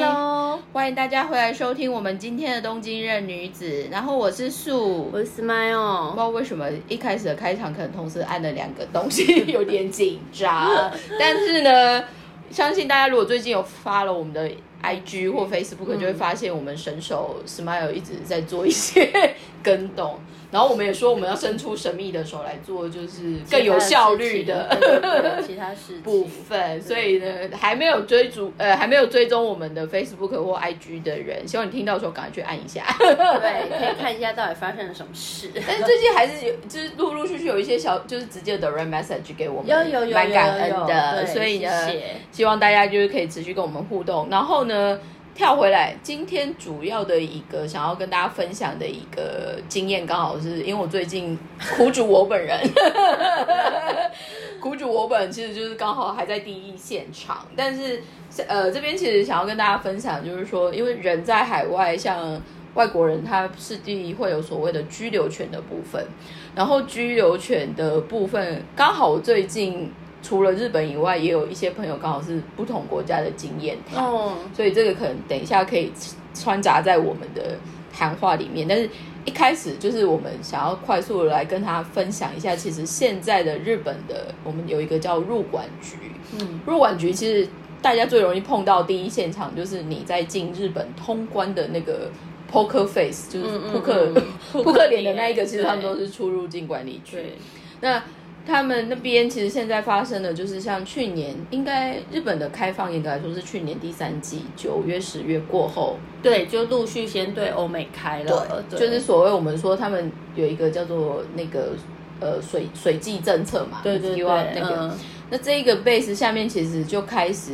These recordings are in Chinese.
Hello，欢迎大家回来收听我们今天的东京任女子。然后我是素，我是 Smile。不知道为什么一开始的开场可能同时按了两个东西，有点紧张。但是呢，相信大家如果最近有发了我们的 IG 或 Facebook，就会发现我们神手 Smile 一直在做一些 跟动。然后我们也说，我们要伸出神秘的手来做，就是更有效率的其他事部分。所以呢，还没有追逐呃，还没有追踪我们的 Facebook 或 IG 的人，希望你听到的时候赶快去按一下，对，可以看一下到底发生了什么事。但是最近还是有，就是陆陆续续有一些小，就是直接的 r message 给我们，有有有蛮感恩的。所以呢，希望大家就是可以持续跟我们互动。然后呢？跳回来，今天主要的一个想要跟大家分享的一个经验，刚好是因为我最近苦主我本人，苦主我本其实就是刚好还在第一现场，但是呃这边其实想要跟大家分享，就是说因为人在海外，像外国人他是第一会有所谓的居留权的部分，然后居留权的部分刚好我最近。除了日本以外，也有一些朋友刚好是不同国家的经验。哦，所以这个可能等一下可以穿插在我们的谈话里面。但是一开始就是我们想要快速的来跟他分享一下，其实现在的日本的我们有一个叫入管局，嗯，入管局其实大家最容易碰到第一现场就是你在进日本通关的那个 poker face，就是扑克 扑克脸的那一个，其实他们都是出入境管理局。那他们那边其实现在发生的，就是像去年，应该日本的开放，应该来说是去年第三季九月、十月过后，对，就陆续先对欧美开了，就是所谓我们说他们有一个叫做那个呃水水季政策嘛，对对对，那个那这一个 base 下面其实就开始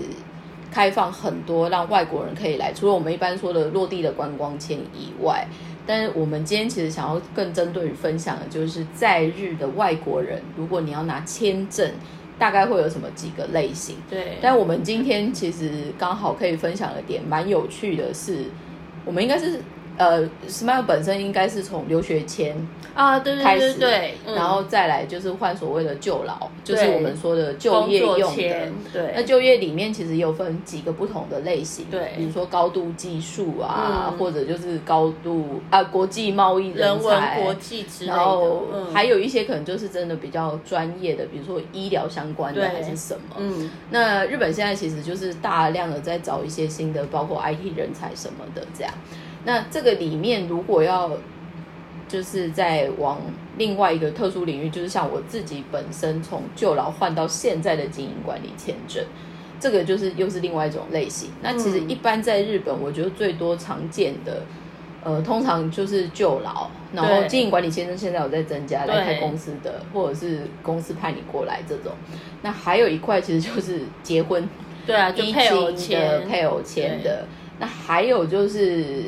开放很多让外国人可以来，除了我们一般说的落地的观光签以外。但是我们今天其实想要更针对于分享的，就是在日的外国人，如果你要拿签证，大概会有什么几个类型？对。但我们今天其实刚好可以分享的点，蛮有趣的是，我们应该是。呃，Smile 本身应该是从留学签啊，对对对对，然后再来就是换所谓的就劳，就是我们说的就业用的。对，那就业里面其实有分几个不同的类型，对，比如说高度技术啊，或者就是高度啊国际贸易人才、国际之类的，然后还有一些可能就是真的比较专业的，比如说医疗相关的还是什么。嗯，那日本现在其实就是大量的在找一些新的，包括 IT 人才什么的这样。那这个里面，如果要就是在往另外一个特殊领域，就是像我自己本身从旧劳换到现在的经营管理签证，这个就是又是另外一种类型。那其实一般在日本，我觉得最多常见的，呃，通常就是旧劳，然后经营管理签证现在有在增加来开公司的，或者是公司派你过来这种。那还有一块其实就是结婚，对啊，就配偶签配偶签的。那还有就是。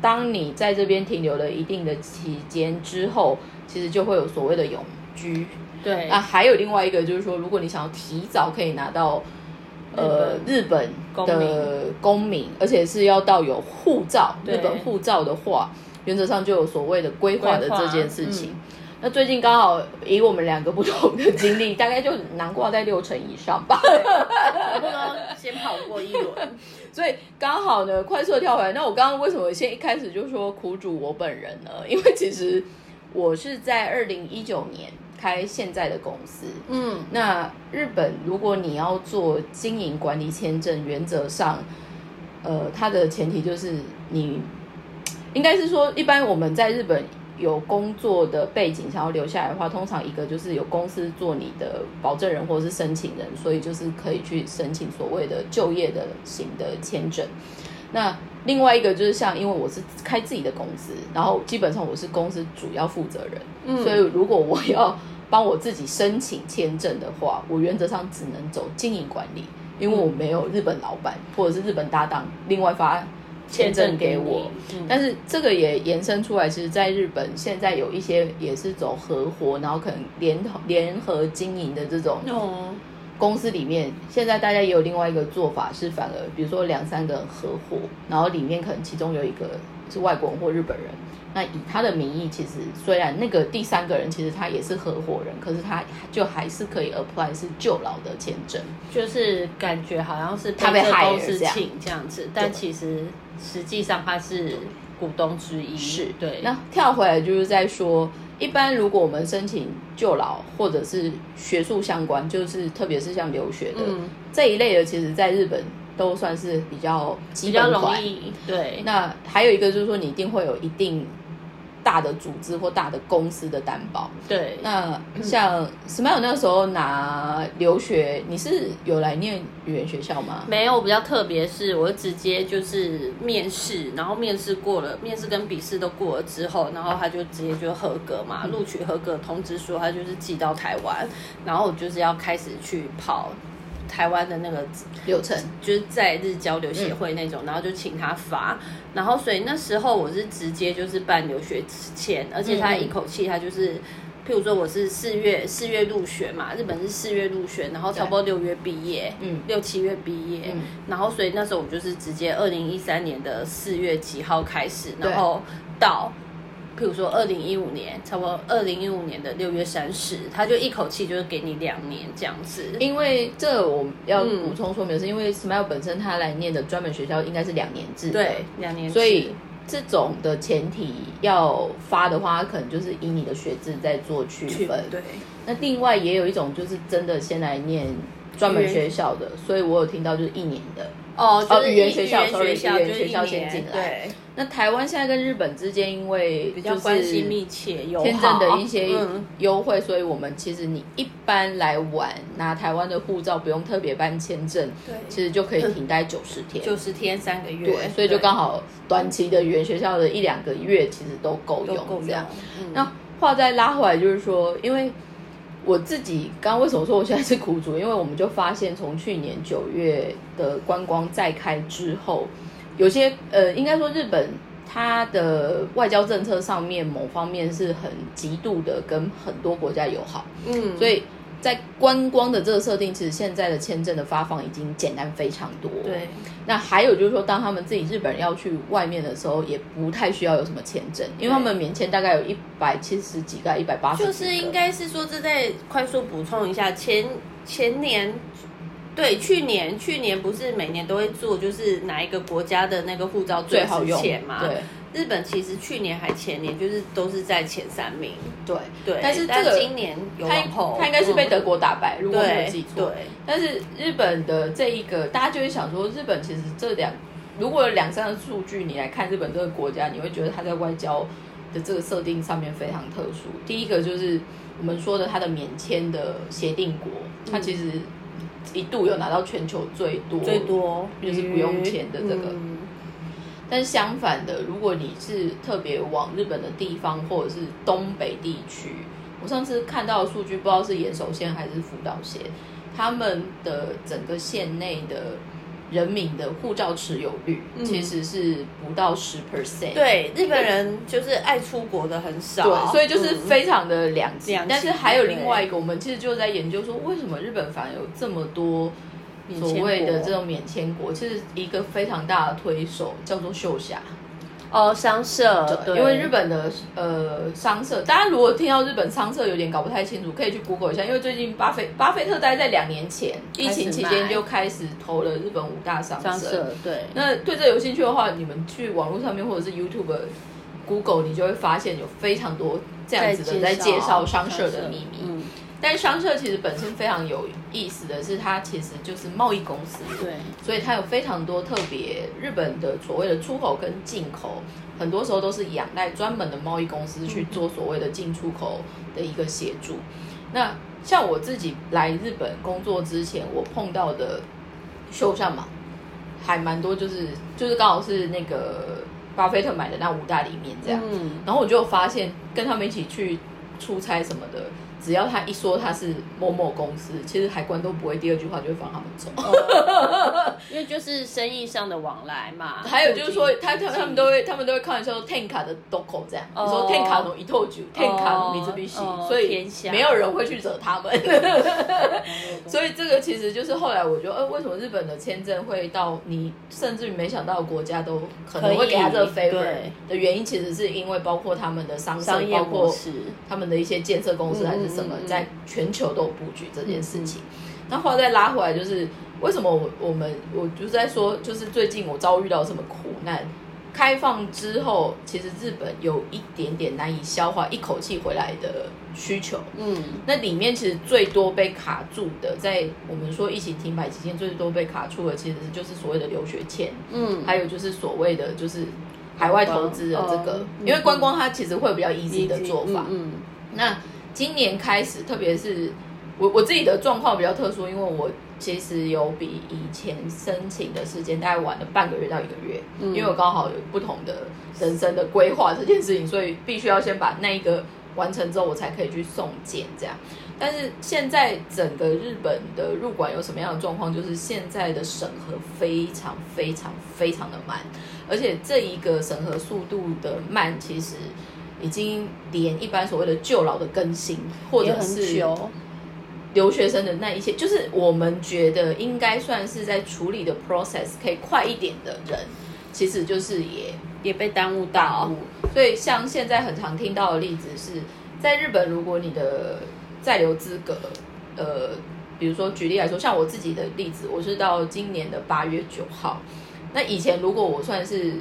当你在这边停留了一定的期间之后，其实就会有所谓的永居。对啊，还有另外一个就是说，如果你想要提早可以拿到呃日本的公民，而且是要到有护照日本护照的话，原则上就有所谓的规划的这件事情。那最近刚好以我们两个不同的经历，大概就难挂在六成以上吧。先跑过一轮。所以刚好呢，快速跳回来。那我刚刚为什么先一开始就说苦主我本人呢？因为其实我是在二零一九年开现在的公司。嗯，那日本如果你要做经营管理签证，原则上，呃，它的前提就是你应该是说，一般我们在日本。有工作的背景想要留下来的话，通常一个就是有公司做你的保证人或者是申请人，所以就是可以去申请所谓的就业的型的签证。那另外一个就是像，因为我是开自己的公司，然后基本上我是公司主要负责人，所以如果我要帮我自己申请签证的话，我原则上只能走经营管理，因为我没有日本老板或者是日本搭档另外发。签证给我，但是这个也延伸出来，其实，在日本现在有一些也是走合伙，然后可能联联合经营的这种公司里面，现在大家也有另外一个做法，是反而比如说两三个人合伙，然后里面可能其中有一个是外国人或日本人。那以他的名义，其实虽然那个第三个人其实他也是合伙人，可是他就还是可以 apply 是就老的签证，就是感觉好像是他被害了这样这样子，但其实实际上他是股东之一。是对。那跳回来就是在说，一般如果我们申请就老或者是学术相关，就是特别是像留学的这一类的，其实在日本都算是比较比较容易。对。那还有一个就是说，你一定会有一定。大的组织或大的公司的担保，对。那像 Smile 那个时候拿留学，你是有来念语言学校吗？没有，比较特别是，我直接就是面试，然后面试过了，面试跟笔试都过了之后，然后他就直接就合格嘛，录取合格通知书，他就是寄到台湾，然后我就是要开始去跑。台湾的那个流程。就是在日交流协会那种，然后就请他发，然后所以那时候我是直接就是办留学签，而且他一口气他就是，譬如说我是四月四月入学嘛，日本是四月入学，然后差不多六月毕业，嗯，六七月毕业，然后所以那时候我就是直接二零一三年的四月几号开始，然后到。譬如说，二零一五年，差不多二零一五年的六月三十，他就一口气就是给你两年这样子。因为这我要补充说明是，因为 Smile 本身他来念的专门学校应该是两年制，对，两年。所以这种的前提要发的话，可能就是以你的学制在做区分。对。那另外也有一种就是真的先来念专门学校的，所以我有听到就是一年的。哦，就是语言学校，语言学校先进来。对，那台湾现在跟日本之间，因为比较关系密切，有签证的一些优惠，所以我们其实你一般来玩拿台湾的护照，不用特别办签证，对，其实就可以停待九十天，九十天三个月，对，所以就刚好短期的语言学校的一两个月，其实都够用这样。那话再拉回来，就是说，因为。我自己刚刚为什么说我现在是苦主？因为我们就发现，从去年九月的观光再开之后，有些呃，应该说日本它的外交政策上面某方面是很极度的跟很多国家友好，嗯，所以。在观光的这个设定，其实现在的签证的发放已经简单非常多。对，那还有就是说，当他们自己日本人要去外面的时候，也不太需要有什么签证，因为他们免签大概有一百七十几个、一百八十。就是应该是说，这再快速补充一下，前前年，对，去年去年不是每年都会做，就是哪一个国家的那个护照最好用嘛？对。日本其实去年还前年就是都是在前三名，对对，但是这个今年有他应该是被德国打败，如果没有记错。对，但是日本的这一个，大家就会想说，日本其实这两如果有两三个数据，你来看日本这个国家，你会觉得它在外交的这个设定上面非常特殊。第一个就是我们说的它的免签的协定国，它其实一度有拿到全球最多最多就是不用钱的这个。但是相反的，如果你是特别往日本的地方或者是东北地区，我上次看到的数据，不知道是岩手县还是福岛县，他们的整个县内的人民的护照持有率其实是不到十 percent。对，日本人就是爱出国的很少，对，所以就是非常的两极。但是还有另外一个，我们其实就在研究说，为什么日本反而有这么多。所谓的这种免签国，其实一个非常大的推手叫做秀霞，哦，商社，对，因为日本的呃商社，大家如果听到日本商社有点搞不太清楚，可以去 Google 一下，因为最近巴菲巴菲特大概在两年前疫情期间就开始投了日本五大商社，对，那对这有兴趣的话，你们去网络上面或者是 YouTube Google，你就会发现有非常多这样子的在介绍商社的秘密。但商社其实本身非常有意思的是，它其实就是贸易公司，对，所以它有非常多特别日本的所谓的出口跟进口，很多时候都是仰赖专门的贸易公司去做所谓的进出口的一个协助。那像我自己来日本工作之前，我碰到的秀上嘛，还蛮多，就是就是刚好是那个巴菲特买的那五大里面这样，然后我就发现跟他们一起去出差什么的。只要他一说他是某某公司，其实海关都不会第二句话就会放他们走。因为就是生意上的往来嘛。还有就是说，他他他们都会他们都会开玩笑说，Tenka 的 Doko 这样，你说 Tenka 从一透酒，Tenka 从米兹比西，所以没有人会去惹他们。所以这个其实就是后来我觉得，呃，为什么日本的签证会到你甚至于没想到的国家都可能会给他这个 favor 的原因，其实是因为包括他们的商商业括他们的一些建设公司还是什么，在全球都有布局这件事情。那后来再拉回来，就是为什么我我们我就在说，就是最近我遭遇到什么苦难？开放之后，其实日本有一点点难以消化一口气回来的需求。嗯，那里面其实最多被卡住的，在我们说疫情停摆期间，最多被卡住的，其实就是所谓的留学签。嗯，还有就是所谓的就是海外投资的这个，因为观光它其实会比较 easy 的做法。嗯，那今年开始，特别是。我我自己的状况比较特殊，因为我其实有比以前申请的时间大概晚了半个月到一个月，因为我刚好有不同的人生的规划这件事情，所以必须要先把那一个完成之后，我才可以去送件这样。但是现在整个日本的入馆有什么样的状况？就是现在的审核非常非常非常的慢，而且这一个审核速度的慢，其实已经连一般所谓的旧老的更新或者是。留学生的那一些，就是我们觉得应该算是在处理的 process 可以快一点的人，其实就是也也被耽误到。所以像现在很常听到的例子是，在日本，如果你的在留资格，呃，比如说举例来说，像我自己的例子，我是到今年的八月九号。那以前如果我算是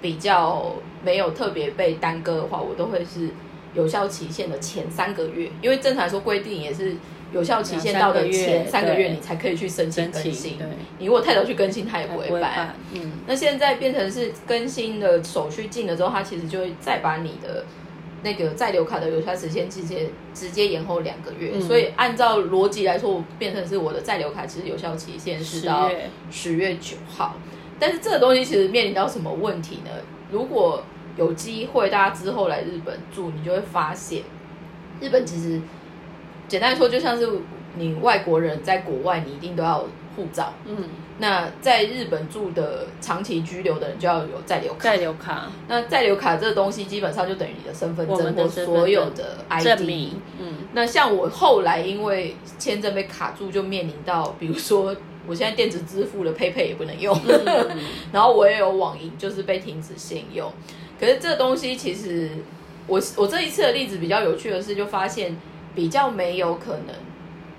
比较没有特别被耽搁的话，我都会是有效期限的前三个月，因为正常来说规定也是。有效期限到的前三个月，你才可以去申请更新。你如果太早去更新，它也不会办。嗯，那现在变成是更新的手续进了之后，它其实就会再把你的那个在留卡的有效时间直接直接延后两个月。所以按照逻辑来说，我变成是我的在留卡其实有效期限是到十月九号。但是这个东西其实面临到什么问题呢？如果有机会大家之后来日本住，你就会发现日本其实。简单来说，就像是你外国人在国外，你一定都要护照。嗯，那在日本住的长期居留的人就要有在留卡。在留卡，那在留卡这个东西基本上就等于你的身份证或所有的 ID。嗯，那像我后来因为签证被卡住，就面临到，比如说我现在电子支付的 PayPay 也不能用，然后我也有网银，就是被停止信用。可是这个东西其实，我我这一次的例子比较有趣的是，就发现。比较没有可能，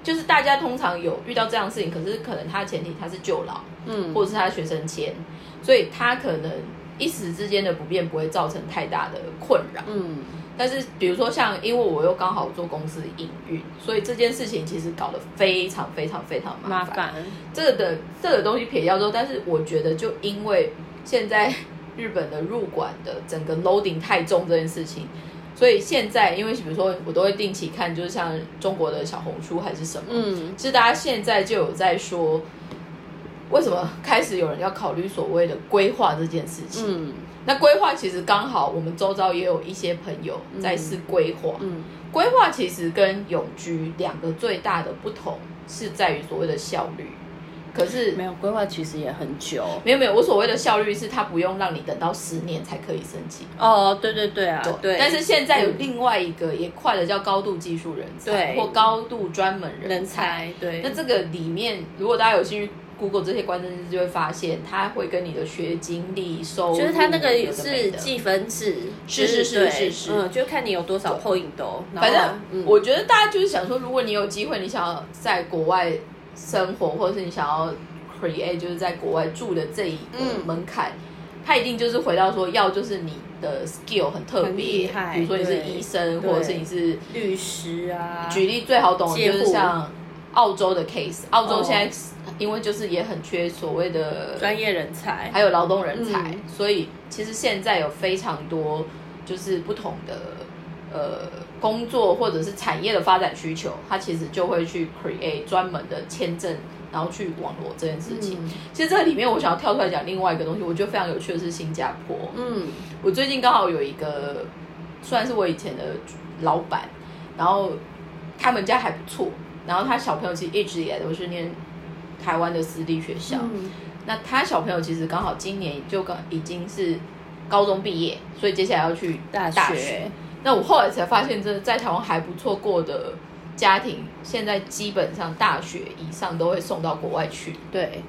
就是大家通常有遇到这样的事情，可是可能他的前提他是旧老，嗯，或者是他学生签，所以他可能一时之间的不便不会造成太大的困扰，嗯。但是比如说像，因为我又刚好做公司营运，所以这件事情其实搞得非常非常非常麻烦。这个的这个东西撇掉之后，但是我觉得就因为现在日本的入馆的整个 loading 太重这件事情。所以现在，因为比如说我都会定期看，就是像中国的小红书还是什么，嗯，其实大家现在就有在说，为什么开始有人要考虑所谓的规划这件事情？嗯，那规划其实刚好我们周遭也有一些朋友在试规划，嗯，规划其实跟永居两个最大的不同是在于所谓的效率。可是没有规划，其实也很久。没有没有，我所谓的效率是它不用让你等到十年才可以申请。哦，对对对啊，对。但是现在有另外一个也快的叫高度技术人才，或高度专门人才。对。那这个里面，如果大家有兴趣 Google 这些关键字，就会发现它会跟你的学经历、收入，就是它那个是计分制，是是是是是，嗯，就看你有多少破影都。反正我觉得大家就是想说，如果你有机会，你想要在国外。生活，或者是你想要 create，就是在国外住的这一个门槛，它一定就是回到说，要就是你的 skill 很特别，比如说你是医生，或者是你是律师啊。举例最好懂的就是像澳洲的 case，澳洲现在因为就是也很缺所谓的专业人才，还有劳动人才，所以其实现在有非常多就是不同的。呃，工作或者是产业的发展需求，他其实就会去 create 专门的签证，然后去网络这件事情。其实这里面我想要跳出来讲另外一个东西，我觉得非常有趣的是新加坡。嗯，我最近刚好有一个，算是我以前的老板，然后他们家还不错，然后他小朋友其实一直以来都是念台湾的私立学校。那他小朋友其实刚好今年就刚已经是高中毕业，所以接下来要去大学。那我后来才发现，这在台湾还不错过的家庭，现在基本上大学以上都会送到国外去。对，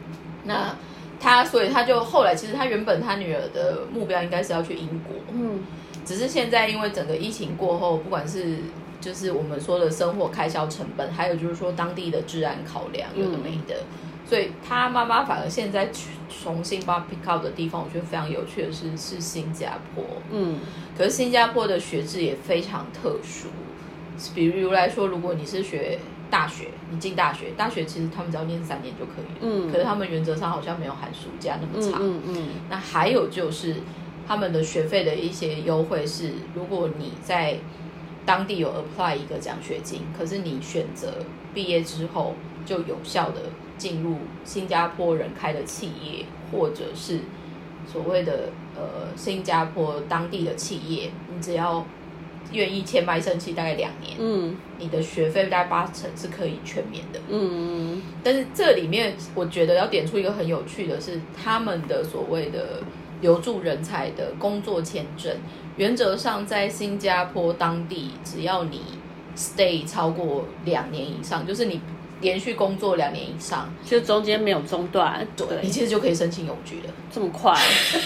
那他所以他就后来其实他原本他女儿的目标应该是要去英国，嗯，只是现在因为整个疫情过后，不管是就是我们说的生活开销成本，还有就是说当地的治安考量，有的没的。所以他妈妈反而现在重新把 pick up 的地方，我觉得非常有趣的是是新加坡。嗯，可是新加坡的学制也非常特殊。比如来说，如果你是学大学，你进大学，大学其实他们只要念三年就可以了。嗯，可是他们原则上好像没有寒暑假那么长。嗯嗯。那还有就是他们的学费的一些优惠是，如果你在当地有 apply 一个奖学金，可是你选择毕业之后就有效的。进入新加坡人开的企业，或者是所谓的呃新加坡当地的企业，你只要愿意签卖身契，大概两年，嗯，你的学费大概八成是可以全免的，嗯，但是这里面我觉得要点出一个很有趣的是，他们的所谓的留住人才的工作签证，原则上在新加坡当地，只要你 stay 超过两年以上，就是你。连续工作两年以上，就中间没有中断，对，你其实就可以申请永居了。这么快？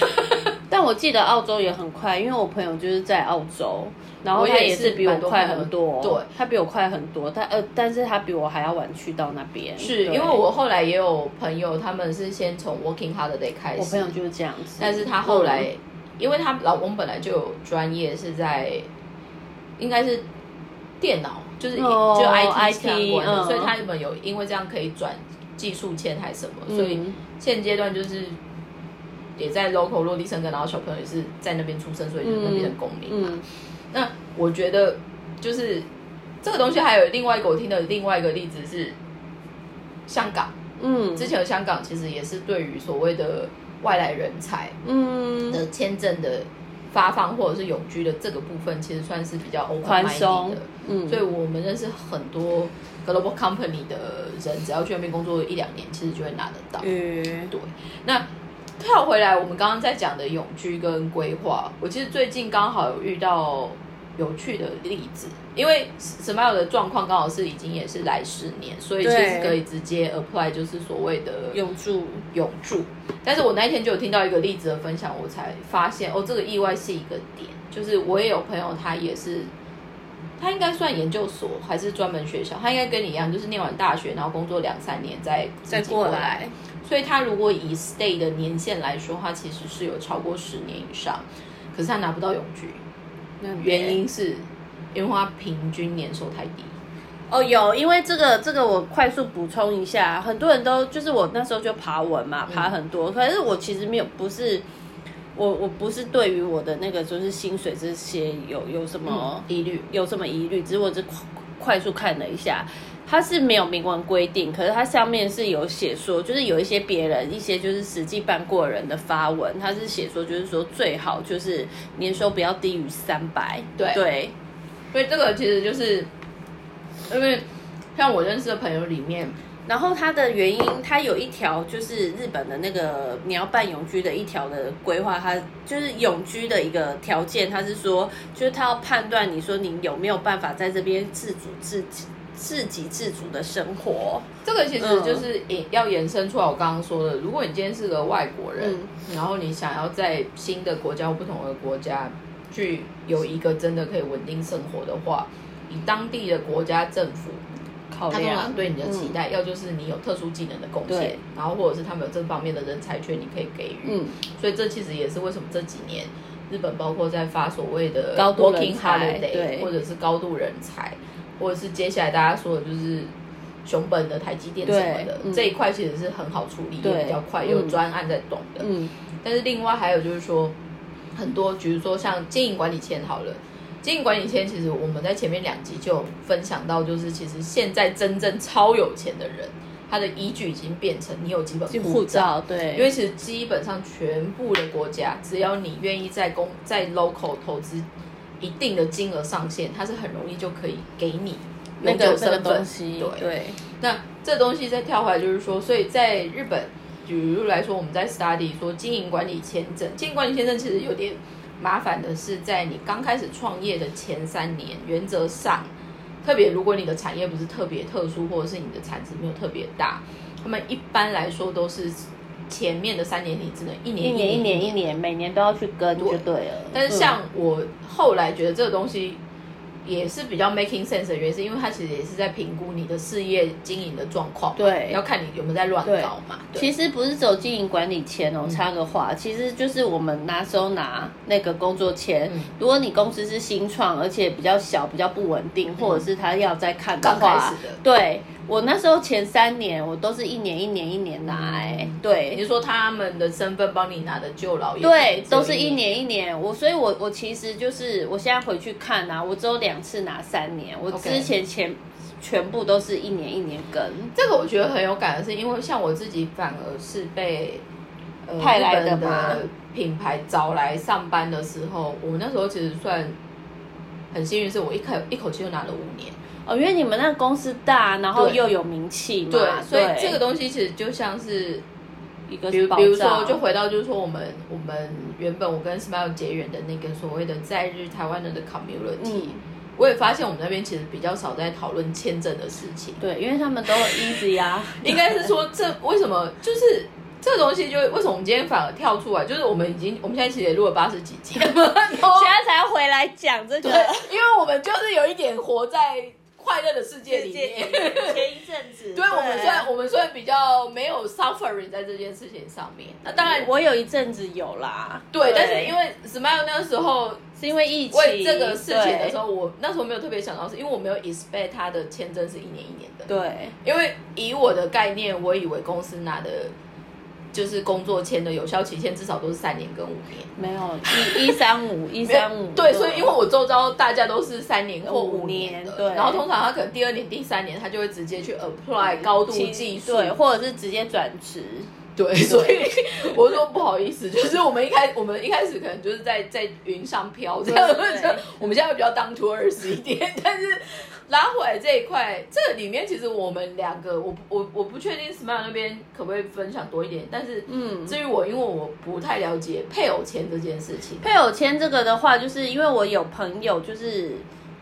但我记得澳洲也很快，因为我朋友就是在澳洲，然后他也是比我快很多，对，他比我快很多，但呃，但是他比我还要晚去到那边。是因为我后来也有朋友，他们是先从 working holiday 开始，我朋友就是这样子，但是他后来，因为她老公本来就有专业是在，应该是电脑。就是就 IT 相关的，所以他本有因为这样可以转技术签还是什么，所以现阶段就是也在 local 落地生根，然后小朋友也是在那边出生，所以就是那边的公民嘛。那我觉得就是这个东西还有另外一个我听的另外一个例子是香港，嗯，之前的香港其实也是对于所谓的外来人才，嗯的签证的。发放或者是永居的这个部分，其实算是比较宽松的，嗯，所以我们认识很多 global company 的人，只要去那边工作一两年，其实就会拿得到。嗯，对。那跳回来，我们刚刚在讲的永居跟规划，我其实最近刚好有遇到。有趣的例子，因为 Smile 的状况刚好是已经也是来十年，所以其实可以直接 apply 就是所谓的永住永住。但是我那一天就有听到一个例子的分享，我才发现哦，这个意外是一个点，就是我也有朋友，他也是，他应该算研究所还是专门学校，他应该跟你一样，就是念完大学然后工作两三年再再过来，所以他如果以 stay 的年限来说，他其实是有超过十年以上，可是他拿不到永居。原因是，因为它平均年收太低。哦，有，因为这个这个我快速补充一下，很多人都就是我那时候就爬文嘛，爬很多，可是我其实没有，不是我我不是对于我的那个就是薪水这些有有什么疑虑，有什么疑虑，只是我只快快速看了一下。它是没有明文规定，可是它上面是有写说，就是有一些别人一些就是实际办过人的发文，他是写说就是说最好就是年收不要低于三百。对对，所以这个其实就是因为像我认识的朋友里面，然后它的原因，它有一条就是日本的那个你要办永居的一条的规划，它就是永居的一个条件，它是说就是他要判断你说你有没有办法在这边自主自己。自给自足的生活，这个其实就是也要延伸出来。我刚刚说的，如果你今天是个外国人，然后你想要在新的国家或不同的国家去有一个真的可以稳定生活的话，以当地的国家政府考量对你的期待，要就是你有特殊技能的贡献，然后或者是他们有这方面的人才圈，你可以给予。嗯，所以这其实也是为什么这几年日本包括在发所谓的高度人才，对，或者是高度人才。或者是接下来大家说的就是熊本的台积电什么的这一块，其实是很好处理，也比较快，有专案在懂的。嗯，但是另外还有就是说，很多比如说像经营管理签好了，经营管理签其实我们在前面两集就分享到，就是其实现在真正超有钱的人，他的依据已经变成你有基本护照，对，因为其实基本上全部的国家，只要你愿意在公在 local 投资。一定的金额上限，它是很容易就可以给你那个那个东西。对，那这东西再跳回来，就是说，所以在日本，比如来说，我们在 study 说经营管理签证，经营管理签证其实有点麻烦的是，在你刚开始创业的前三年，原则上，特别如果你的产业不是特别特殊，或者是你的产值没有特别大，他们一般来说都是。前面的三年你只能一年一年一年。一年，每年都要去跟就对了。但是像我后来觉得这个东西也是比较 making sense 的原因，是因为它其实也是在评估你的事业经营的状况，对，要看你有没有在乱搞嘛。其实不是走经营管理签哦，插个话，其实就是我们那时候拿那个工作签，如果你公司是新创，而且比较小、比较不稳定，或者是他要再看的话，对。我那时候前三年，我都是一年一年一年拿，哎，对，你说他们的身份帮你拿的旧老，对，都是一年一年。我所以，我我其实就是我现在回去看啊，我只有两次拿三年，我之前前全部都是一年一年跟。这个我觉得很有感的是，因为像我自己反而是被派来的品牌找来上班的时候，我那时候其实算很幸运，是我一口一口气就拿了五年。哦，因为你们那个公司大，然后又有名气嘛，对，所以这个东西其实就像是一个，比如比如说，就回到就是说，我们我们原本我跟 Smile 结缘的那个所谓的在日台湾人的 community，我也发现我们那边其实比较少在讨论签证的事情，对，因为他们都 easy 啊，应该是说这为什么就是这个东西，就为什么我们今天反而跳出来，就是我们已经我们现在其实也录了八十几集，现在才回来讲这个，因为我们就是有一点活在。快乐的世界里面，前一阵子，对我们虽然我们虽然比较没有 suffering 在这件事情上面，那当然我有一阵子有啦，对，但是因为 Smile 那个时候是因为疫情，为这个事情的时候，我那时候没有特别想到，是因为我没有 expect 他的签证是一年一年的，对，因为以我的概念，我以为公司拿的。就是工作签的有效期限至少都是三年跟五年，没有一一三五一三五，对，所以因为我周遭大家都是三年或五年，对，然后通常他可能第二年、第三年他就会直接去 apply 高度技术，对，或者是直接转职，对，所以我说不好意思，就是我们一开我们一开始可能就是在在云上飘这样，我们现在比较当 to earth 一点，但是。拉回来这一块，这里面其实我们两个，我我我不确定 Smile 那边可不可以分享多一点，但是嗯，至于我，因为我不太了解配偶签这件事情。配偶签这个的话，就是因为我有朋友，就是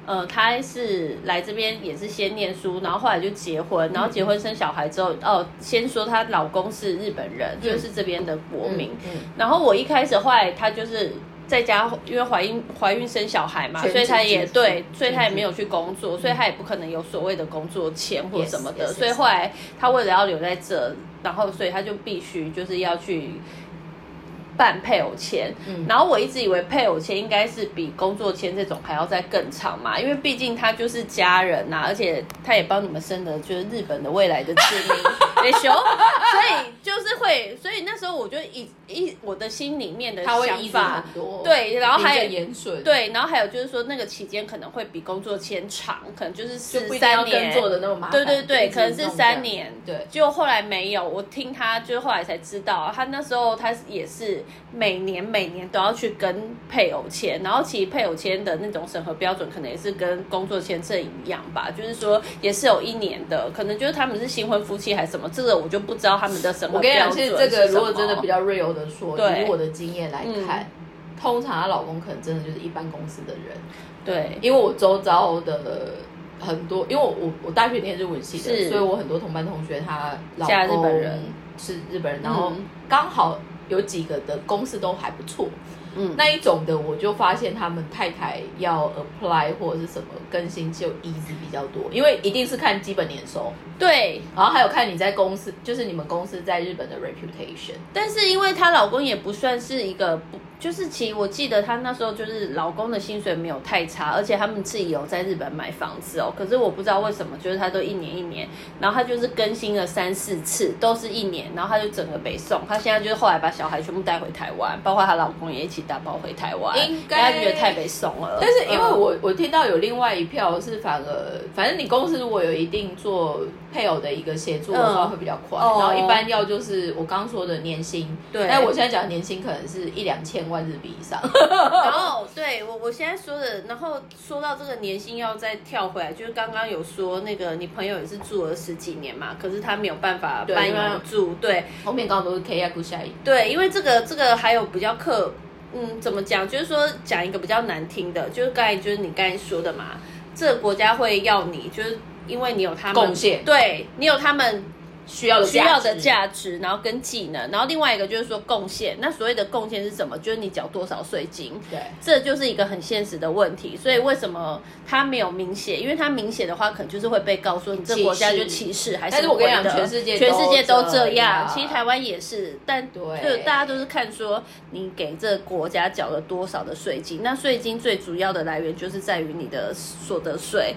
呃，他是来这边也是先念书，然后后来就结婚，然后结婚生小孩之后，哦，先说她老公是日本人，就是这边的国民。然后我一开始后来他就是。在家，因为怀孕怀孕生小孩嘛，所以他也对，所以他也没有去工作，所以他也不可能有所谓的工作签或什么的。所以后来他为了要留在这，然后所以他就必须就是要去办配偶签。然后我一直以为配偶签应该是比工作签这种还要再更长嘛，因为毕竟他就是家人呐，而且他也帮你们生的就是日本的未来的子民。也熊，所以就是会，所以那时候我就一一我的心里面的想法，对，然后还有盐水，对，然后还有就是说那个期间可能会比工作签长，可能就是四三年，做的那么麻烦，对对对，可能是三年，对，就后来没有，我听他就后来才知道，他那时候他也是每年每年都要去跟配偶签，然后其实配偶签的那种审核标准可能也是跟工作签证一样吧，就是说也是有一年的，可能就是他们是新婚夫妻还是什么。这个我就不知道他们的什么我跟你讲，其实这个如果真的比较 real 的说，以我的经验来看，通常她老公可能真的就是一般公司的人。对，因为我周遭的很多，因为我我我大学念日文系的，所以我很多同班同学他老公是日本人，然后刚好有几个的公司都还不错。嗯，那一种的，我就发现他们太太要 apply 或者是什么更新就 easy 比较多，因为一定是看基本年收，对，然后还有看你在公司，就是你们公司在日本的 reputation。但是因为她老公也不算是一个不。就是其实我记得她那时候就是老公的薪水没有太差，而且他们自己有在日本买房子哦。可是我不知道为什么，就是她都一年一年，然后她就是更新了三四次，都是一年，然后她就整个北送。她现在就是后来把小孩全部带回台湾，包括她老公也一起打包回台湾，应该觉得太北送了。但是因为我我听到有另外一票是反而，反正你公司如果有一定做配偶的一个协助的话，会比较快。然后一般要就是我刚说的年薪，对。但我现在讲年薪可能是一两千。万日币以上。然后对我我现在说的，然后说到这个年薪要再跳回来，就是刚刚有说那个你朋友也是住了十几年嘛，可是他没有办法搬移住，对，后面刚刚都是 K 亚古下一，对，因为这个这个还有比较客，嗯，怎么讲？就是说讲一个比较难听的，就是刚才就是你刚才说的嘛，这个国家会要你，就是因为你有他们贡献，对你有他们。需要的需要的价值，然后跟技能，然后另外一个就是说贡献。那所谓的贡献是什么？就是你缴多少税金。对，这就是一个很现实的问题。所以为什么他没有明写？因为他明写的话，可能就是会被告诉你这国家就歧视，还是我跟你讲，全世界全世界都这样。其实台湾也是，但就大家都是看说你给这国家缴了多少的税金。那税金最主要的来源就是在于你的所得税。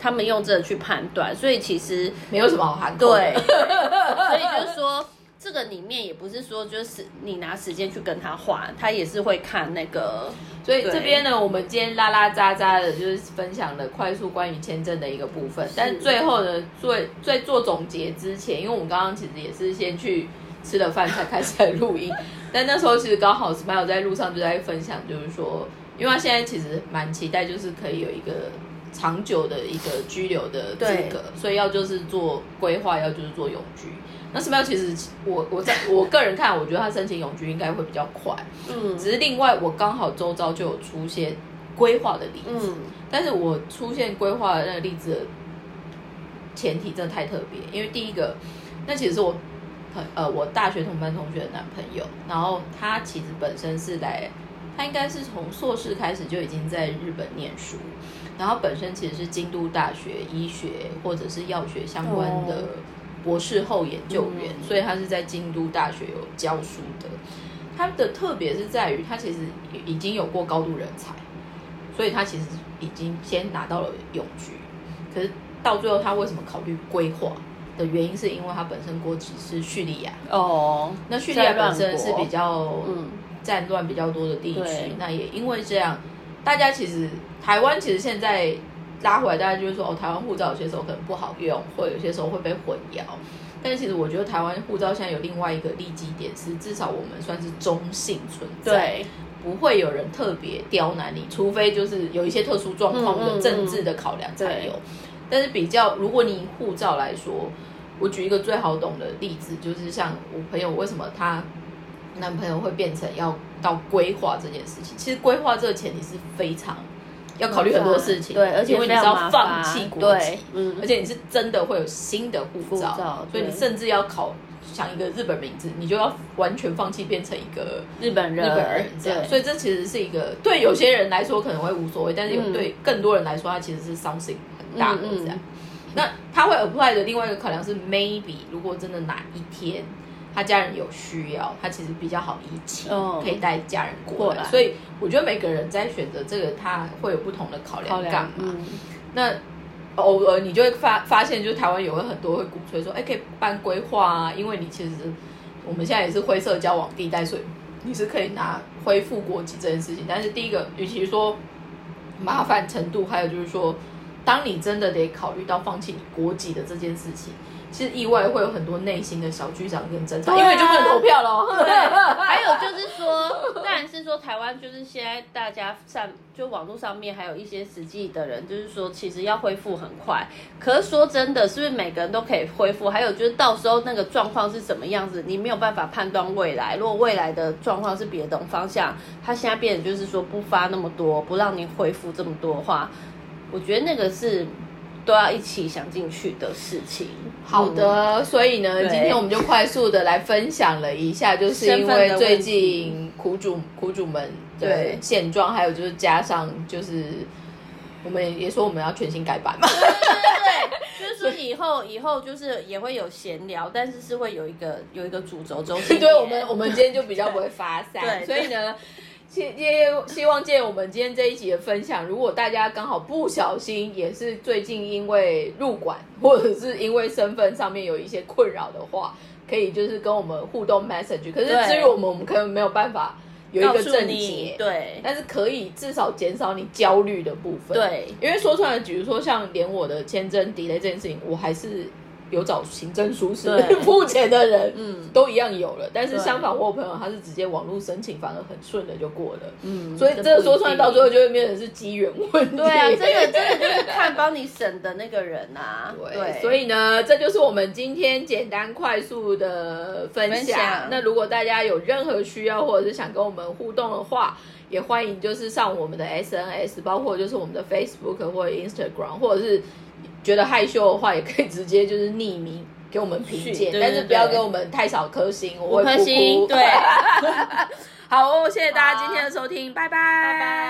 他们用这个去判断，所以其实没有什么好含对，所以就是说，这个里面也不是说就是你拿时间去跟他换，他也是会看那个。所以这边呢，我们今天拉拉杂杂的，就是分享了快速关于签证的一个部分。但最后呢，最最做总结之前，因为我们刚刚其实也是先去吃了饭才开始来录音，但那时候其实刚好 Smile 在路上就在分享，就是说，因为他现在其实蛮期待，就是可以有一个。长久的一个居留的资格，所以要就是做规划，要就是做永居。那什么要？其实我我在我个人看，我觉得他申请永居应该会比较快。嗯，只是另外我刚好周遭就有出现规划的例子，但是我出现规划的那个例子的前提真的太特别，因为第一个，那其实是我朋呃我大学同班同学的男朋友，然后他其实本身是来，他应该是从硕士开始就已经在日本念书。然后本身其实是京都大学医学或者是药学相关的博士后研究员，所以他是在京都大学有教书的。他的特别是在于他其实已经有过高度人才，所以他其实已经先拿到了永居。可是到最后他为什么考虑规划的原因，是因为他本身国籍是叙利亚哦，那叙利亚本身是比较战乱比较多的地区，那也因为这样。大家其实台湾其实现在拉回来，大家就是说哦，台湾护照有些时候可能不好用，或有些时候会被混淆。但是其实我觉得台湾护照现在有另外一个利基点，是至少我们算是中性存在，不会有人特别刁难你，除非就是有一些特殊状况的政治的考量才有。但是比较，如果你以护照来说，我举一个最好懂的例子，就是像我朋友为什么他。男朋友会变成要到规划这件事情，其实规划这个前提是非常要考虑很多事情，对，而且因为你是要放弃国籍，嗯，而且你是真的会有新的护照，所以你甚至要考想一个日本名字，你就要完全放弃变成一个日本人，日本人这样，所以这其实是一个对有些人来说可能会无所谓，但是有对更多人来说，它其实是 something 很大的这样。那他会 apply 的另外一个考量是，maybe 如果真的哪一天。他家人有需要，他其实比较好移情，可以带家人过来。所以我觉得每个人在选择这个，他会有不同的考量。干嘛？那偶尔你就会发发现，就是台湾有很多会鼓吹说，哎，可以办规划啊，因为你其实我们现在也是灰色交往地带，所以你是可以拿恢复国籍这件事情。但是第一个，与其说麻烦程度，还有就是说，当你真的得考虑到放弃你国籍的这件事情。其实意外会有很多内心的小剧场跟争吵，因为就不能投票了。对，还有就是说，当然是说台湾就是现在大家上就网络上面还有一些实际的人，就是说其实要恢复很快。可是说真的，是不是每个人都可以恢复？还有就是到时候那个状况是什么样子，你没有办法判断未来。如果未来的状况是别的方向，他现在变得就是说不发那么多，不让你恢复这么多的话，我觉得那个是。都要一起想进去的事情。好的，所以呢，今天我们就快速的来分享了一下，就是因为最近苦主苦主们的现状，还有就是加上就是我们也说我们要全新改版嘛。对 就是说以后以后就是也会有闲聊，但是是会有一个有一个主轴 中心。对，我们我们今天就比较不会发散，所以呢。借借希望借我们今天这一集的分享，如果大家刚好不小心也是最近因为入馆或者是因为身份上面有一些困扰的话，可以就是跟我们互动 message。可是至于我们，我们可能没有办法有一个正解，对，但是可以至少减少你焦虑的部分。对，因为说出来，比如说像连我的签证 delay 这件事情，我还是有找行政书是 付钱的人，嗯，都一样有了。但是相反，我有朋友他是直接网络申请，反而很顺的就过了。嗯，所以这个说出来到最后就会变成是机缘问题。对啊，真的 真的就是看帮你审的那个人啊。对，所以呢，这就是我们今天简单快速的分享。那如果大家有任何需要或者是想跟我们互动的话，也欢迎就是上我们的 SNS，包括就是我们的 Facebook 或者 Instagram，或者是。觉得害羞的话，也可以直接就是匿名给我们评鉴，但是不要给我们太少颗星，我会哭。对，好哦，谢谢大家今天的收听，拜拜，拜拜。